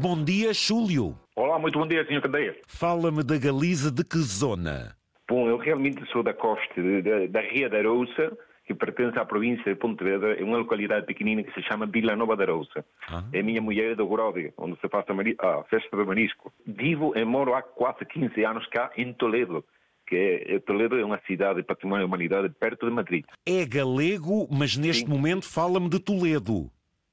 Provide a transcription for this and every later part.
Bom dia, Chúlio. Olá, muito bom dia, Sr. Candeia. Fala-me da Galiza de que zona? Bom, eu realmente sou da costa de- da Ria da Arousa, que pertence à província de Pontevedra, é uma localidade pequenina que se chama Vila Nova da Arousa. Ah. É minha mulher do Grove, onde se faz a, a festa do marisco. Vivo e moro há quase 15 anos cá em Toledo, que é, é- Toledo é uma cidade de património da humanidade perto de Madrid. É galego, mas neste Sim. momento fala-me de Toledo.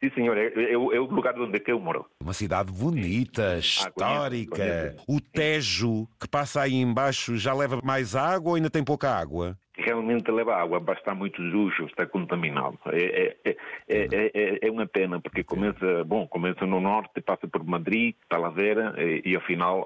Sim, senhor, é, é o- é lugar onde que eu moro. Uma cidade bonita, histórica. conheço. O Tejo, que passa aí embaixo, já leva mais água ou ainda tem pouca água? realmente leva água, mas está muito sujo, está contaminado. É, é, é, é, é, é uma pena, porque começa, bom, começa no norte, passa por Madrid, Talavera, e, e afinal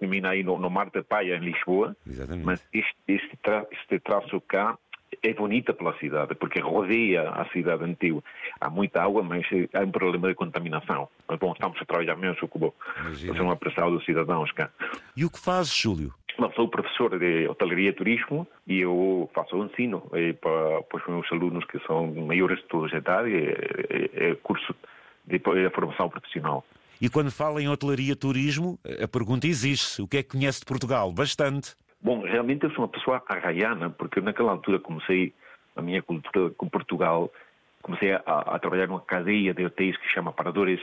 termina aí no, no Mar da Paia, em Lisboa. Exatamente. Mas este, este, tra, este traço cá é bonita pela cidade, porque rodeia a cidade antiga. Há muita água, mas há um problema de contaminação. Mas, bom, estamos a trabalhar mesmo com fazer uma pressão dos cidadãos cá. E o que fazes, Júlio? Eu sou professor de hotelaria e turismo e eu faço o ensino para, para os meus alunos que são maiores de toda a idade, é, é, é curso de, formação profissional. E quando fala em hotelaria turismo, a pergunta existe. O que é que conhece de Portugal? Bastante. Bom, realmente eu sou uma pessoa arraiana, porque naquela altura comecei a minha cultura com Portugal, comecei a, a trabalhar numa cadeia de hotéis que chama Paradores,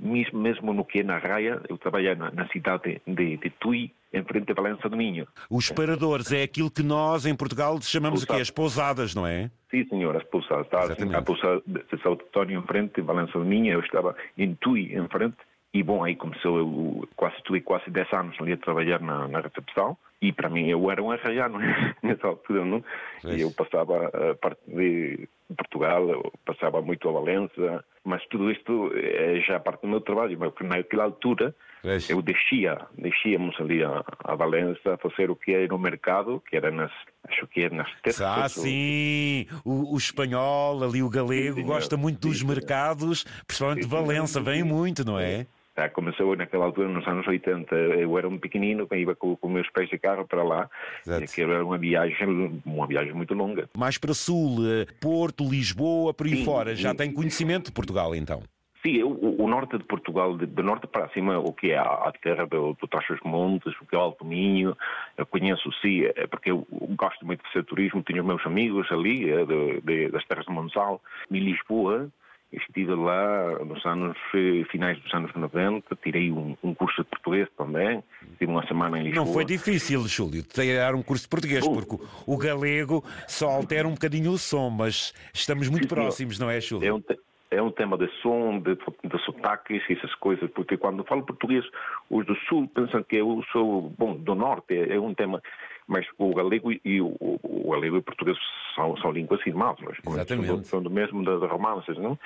mesmo, mesmo no que é na Raia, eu trabalhei na, na cidade de, de Tui, em frente a Valença do Minho. Os paradores é aquilo que nós em Portugal chamamos aqui as pousadas, não é? Sim, senhor, as pousadas. Está assim, a pousada de São António em frente, Valença do Minho, eu estava em Tui em frente. E bom, aí começou, eu quase estive quase 10 anos ali a trabalhar na, na recepção. E para mim eu era um arraiano nessa altura, não? Pois. E eu passava a parte de Portugal, eu passava muito a Valença, mas tudo isto é já parte do meu trabalho, mas naquela altura Pois. eu descia, descíamos ali a, a Valença a fazer o que era no mercado, que era nas, acho que era nas terças. Ah, sim! O, o espanhol, ali o galego, Sim, gosta muito dos Sim, mercados, principalmente de Sim. Valença, vem muito, não é? Ah, começou naquela altura, nos anos 80. Eu era um pequenino, que ia com, com meus pés de carro para lá. Exato. E aquilo era uma viagem, uma viagem muito longa. Mais para sul, eh, Porto, Lisboa, por aí Sim, fora, já sim. tem conhecimento de Portugal, então. Sim, o, o norte de Portugal, de, de norte para cima, o que é a, a terra do, do dos Montes, o que é o Alto Minho, eu conheço sim, é porque eu, eu gosto muito de fazer turismo, tenho meus amigos ali, é, de, de- das terras de Monsal, em Lisboa, estive lá nos anos, eh, finais dos anos 90, tirei um, um curso de português também, tive uma semana em Lisboa. Não foi difícil, Júlio, tirar um curso de português, Oh. porque o galego só altera um bocadinho o som, mas estamos muito Sim, próximos, não é, É Júlio? um, te- é um tema de som, de, de sotaques e essas coisas, porque quando falo português, os do sul pensam que eu sou, bom, do norte, é, é um tema, mas o galego e o, o, o galego e o português são, são línguas irmãs. Exatamente. São, do- mesmo das romances, não?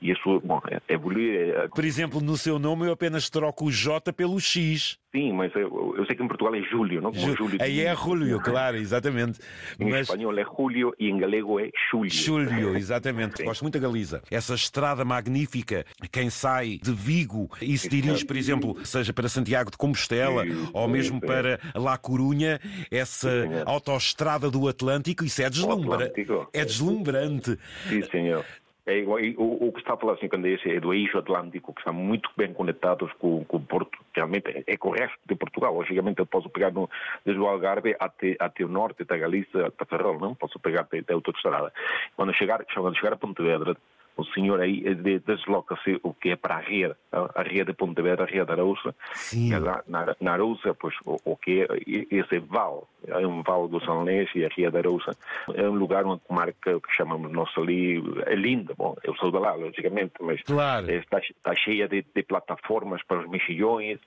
E isso, bom, é, evolui, é, Por exemplo, no seu nome eu apenas troco o J pelo X. sim, mas eu, eu sei que em Portugal é Júlio, não? Como Júlio Aí é Julio, claro, exatamente. Em Mas espanhol é Julio e em galego é Júlio. Júlio, exatamente. Gosto muito da Galiza. Essa estrada magnífica, quem sai de Vigo e se dirige, por exemplo, seja para Santiago de Compostela Sim, ou mesmo sim. para La Corunha, essa autoestrada do Atlântico, isso é deslumbrante. Atlântico. É deslumbrante. Sim, senhor. É igual, o, o que está a falar, assim, quando é, esse, é do eixo atlântico, que estão muito bem conectados com, com o Porto, realmente é, é com o resto de Portugal. Logicamente, eu posso pegar no, desde o Algarve até, até o norte, até a Galícia, até Ferrol, não? Posso pegar até, até a autoestrada. Quando chegar, quando chegar a Pontevedra, o senhor aí eh, de- desloca-se o que é para a Ria, a Ria de Pontevedra, a Ria da Arousa, Sim. e lá na, na Arousa, pois, o, o que é esse vale, é um vale do Salnês e a Ria da Arousa, é um lugar, uma comarca que chamamos nós ali, é linda, bom, eu sou de lá, logicamente, mas Claro. está, está cheia de, de plataformas para os mexilhões,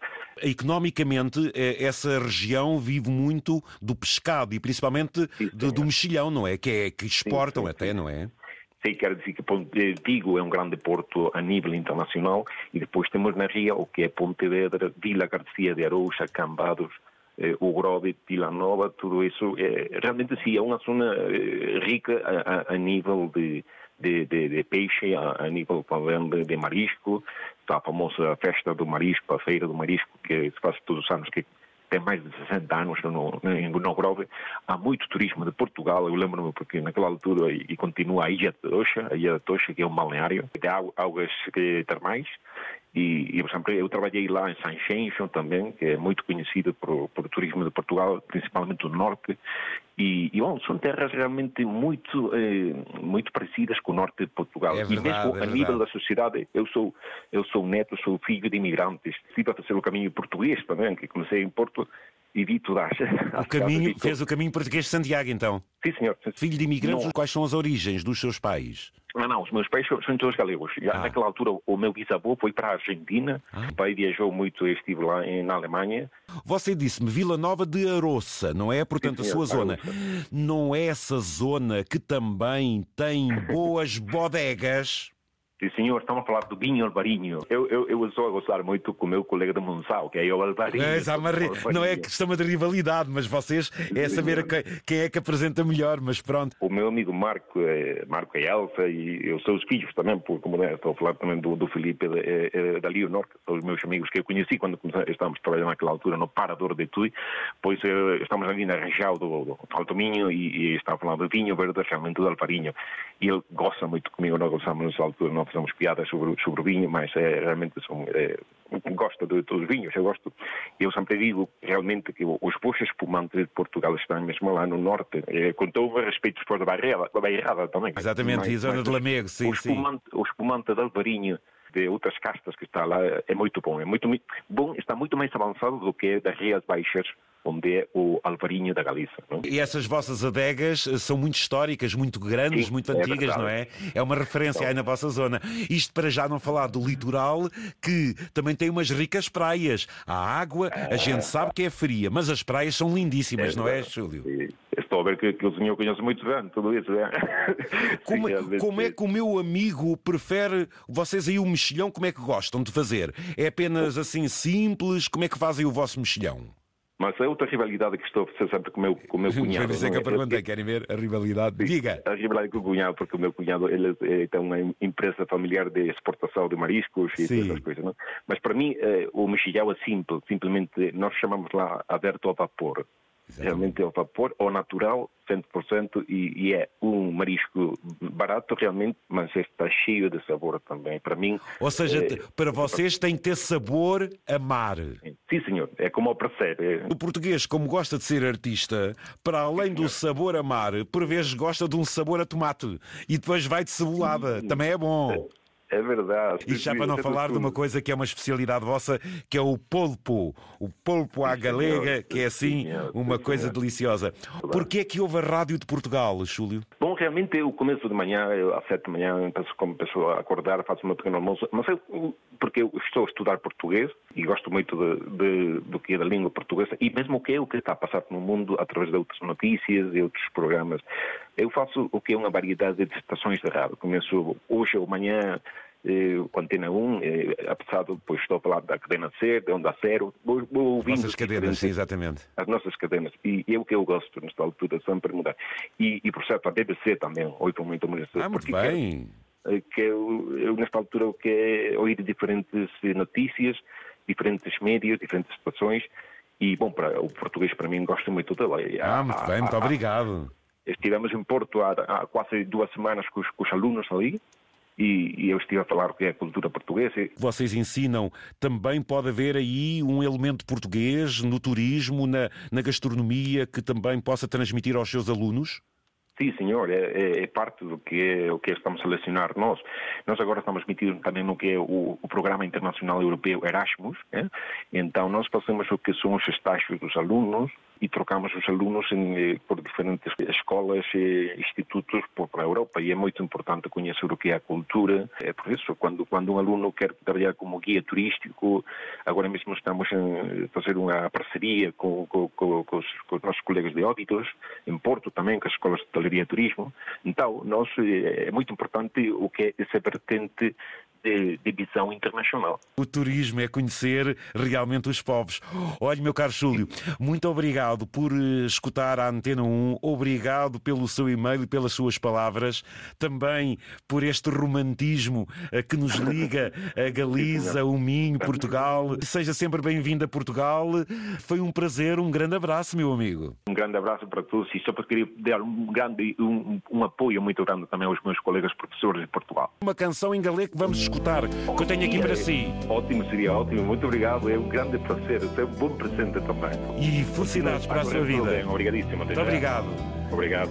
Economicamente, eh, essa região vive muito do pescado e principalmente Sim, do, do mexilhão, não é? Que, é, que exportam sim, até, sim. não é? Sei quero dizer que Vigo é um grande porto a nível internacional e depois temos na Ria o que é Pontevedra, Vila Garcia de Arousa, Cambados, eh, o Grove, Vila Nova, tudo isso. É, realmente sim, é uma zona eh, rica a, a- a nível de, de, de- de peixe, a, a nível também de, de marisco. Está a famosa festa do marisco, a feira do marisco, que se faz todos os anos, que tem mais de 60 anos no, no, no Grove. Há muito turismo de Portugal, eu lembro-me porque naquela altura, e, e continua a Ilha de Tocha, a Ilha de Tocha, que é um balneário, águ- águas eh, termais, E, e, por exemplo, eu trabalhei lá em Sanxenxo também, que é muito conhecido por, por turismo de Portugal, principalmente do norte. E, e bom, são terras realmente muito, eh, muito parecidas com o norte de Portugal. É verdade, e mesmo é a nível da sociedade, eu sou, eu sou neto, sou filho de imigrantes. Estive a fazer o caminho português também, que comecei em Porto e vi tudo às, o caminho, Fez o caminho português de Santiago, então? Sim, senhor. Filho de imigrantes, não. quais são as origens dos seus pais? Não, não, os meus pais são, são todos galegos. Ah. Naquela altura, o meu bisavô foi para a Argentina, ah. o pai viajou muito, estive lá em, na Alemanha. Você disse-me Vila Nova de Aroça, não é? Portanto, Sim, a sua zona. Não é essa zona que também tem boas bodegas? Sim, senhor, estamos a falar do vinho Alvarinho. Eu, eu, eu estou a gostar muito com o meu colega de Monsal, que é o Alvarinho. É, não é questão de rivalidade, mas vocês é saber quem, quem, é que apresenta melhor, mas pronto. O meu amigo Marco é, Marco é Elsa e eu sou os filhos também, porque como é, estou a falar também do, do Felipe é, é, da Leonor, que são os meus amigos que eu conheci quando estávamos trabalhando naquela altura no Parador de Tui, pois é, estamos ali na região do, do Alto Minho e, e está a falar do vinho verde, realmente do Alvarinho. E ele gosta muito comigo, nós gostamos nessa altura, nós fazemos piadas sobre, sobre o vinho, mas é, realmente são, é, gosta de todos os vinhos, eu gosto. Eu sempre digo realmente que os bons espumantes de Portugal estão mesmo lá no norte, é, com todo o respeito por a Bairrada, a Bairrada também. Exatamente, mas, e a zona de Lamego, sim, o espumante, sim. O espumante de Alvarinho, de outras castas que está lá, é muito bom. É muito bom, está muito mais avançado do que das Rias Baixas onde é o Alvarinho da Galiza. Não? E essas vossas adegas eh, são muito históricas, muito grandes, Sim, muito é antigas, é não é? É uma referência então, aí na vossa zona. Isto para já não falar do litoral, que também tem umas ricas praias. A água, a gente sabe que é fria, mas as praias são lindíssimas, é não é, Júlio? Estou a ver que, que o senhor conhece muito bem tudo isso. É? Como, Sim, como é que o meu amigo prefere, vocês aí o mexilhão, como é que gostam de fazer? É apenas assim simples? Como é que fazem o vosso mexilhão? Mas é outra rivalidade que estou a fazer sempre com o meu, com o meu cunhado. Foi isso que eu perguntei, querem ver a rivalidade? Sim, Diga! A rivalidade com o cunhado, porque o meu cunhado ele, ele tem uma empresa familiar de exportação de mariscos e Sim. essas coisas. Não? Mas para mim, eh, o mexilhão é simples, simplesmente nós chamamos lá aberto a vapor. Exatamente. Realmente é o vapor, ou natural, 100%, e, e é um marisco barato realmente, mas está cheio de sabor também. Para mim. Ou seja, é, para vocês tem que ter sabor a mar. Sim, senhor, é como o percebe. O português, como gosta de ser artista, para além do sabor a mar, por vezes gosta de um sabor a tomate e depois vai de cebolada. Também é bom. É verdade. E já para não falar de uma coisa que é uma especialidade vossa, que é o polpo. O polpo à galega, que é assim uma coisa deliciosa. Porquê é que houve a Rádio de Portugal, Júlio? Bom, realmente o começo de manhã, às sete da manhã, penso, como pessoa a acordar, faço uma pequena almoço, mas eu, porque eu estou a estudar português e gosto muito de, de, do que é da língua portuguesa e mesmo o que é o que está a passar no mundo através de outras notícias e outros programas. Eu faço o que é uma variedade de estações de rádio. Começo hoje ou amanhã eh, com Antena 1, eh, apesar de depois estou a falar da cadena C, de Onda Zero, vou, vou ouvindo... As nossas cadenas, sim, exatamente. As nossas cadenas. E é o que eu gosto nesta altura, sempre mudar. E, e por certo, a BBC também, ouço muito, muito. Ah, muito bem. Que, que eu, eu, nesta altura, o que é ouvir diferentes notícias, diferentes médias, diferentes situações, e, bom, para, o português para mim gosto muito dela. Ah, muito bem, muito obrigado. Estivemos em Porto há, há quase duas semanas com os, com os alunos ali, e, eu estive a falar o que é a cultura portuguesa. Vocês ensinam, também pode haver aí um elemento português no turismo, na, na gastronomia, que também possa transmitir aos seus alunos? Sim, senhor, é, é, é, parte do que é o que estamos a lecionar nós. Nós agora estamos metidos também no que é o, o Programa Internacional Europeu Erasmus, é? então nós fazemos o que são os estágios dos alunos, e trocamos os alunos em, eh, por diferentes escolas e institutos por, a Europa e é muito importante conhecer o que é a cultura. É por isso, quando, quando um aluno quer trabalhar como guia turístico, agora mesmo estamos a fazer uma parceria com, com, com, com, os, com os, nossos colegas de óbitos, em Porto também, com as escolas de hotelaria e turismo. Então, nós, eh, é muito importante o que é essa vertente de, de, visão internacional. O turismo é conhecer realmente os povos. Olha, meu caro Júlio, muito obrigado por eh, escutar a Antena 1, obrigado pelo seu e-mail e pelas suas palavras, também por este romantismo eh, que nos liga a Galiza, o Minho, Portugal. Seja sempre bem-vindo a Portugal. Foi um prazer, um grande abraço, meu amigo. Um grande abraço para todos e só para querer dar um grande um, um apoio muito grande também aos meus colegas professores de Portugal. Uma canção em galego que vamos escutar, que eu tenho aqui para si. Ótimo, seria ótimo. Muito obrigado. É um grande prazer. É um bom presente também. E felicidades para a sua vida. Bem. Obrigadíssimo. Muito obrigado. Obrigado.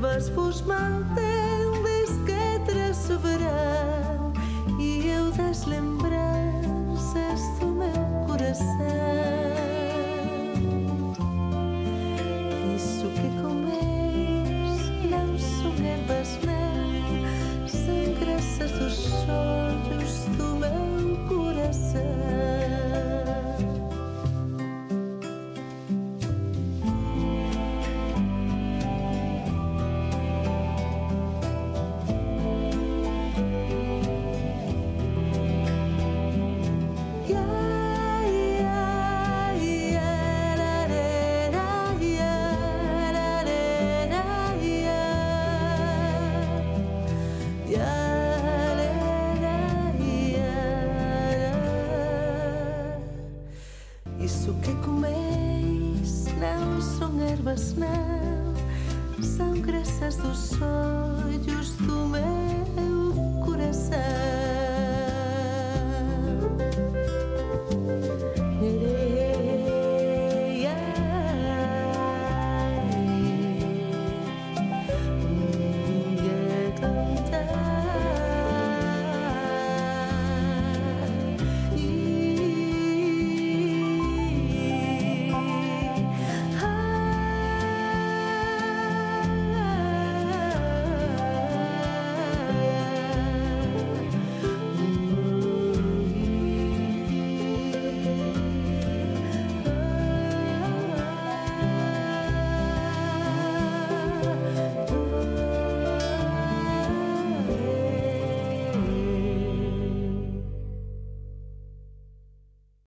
selves fos malta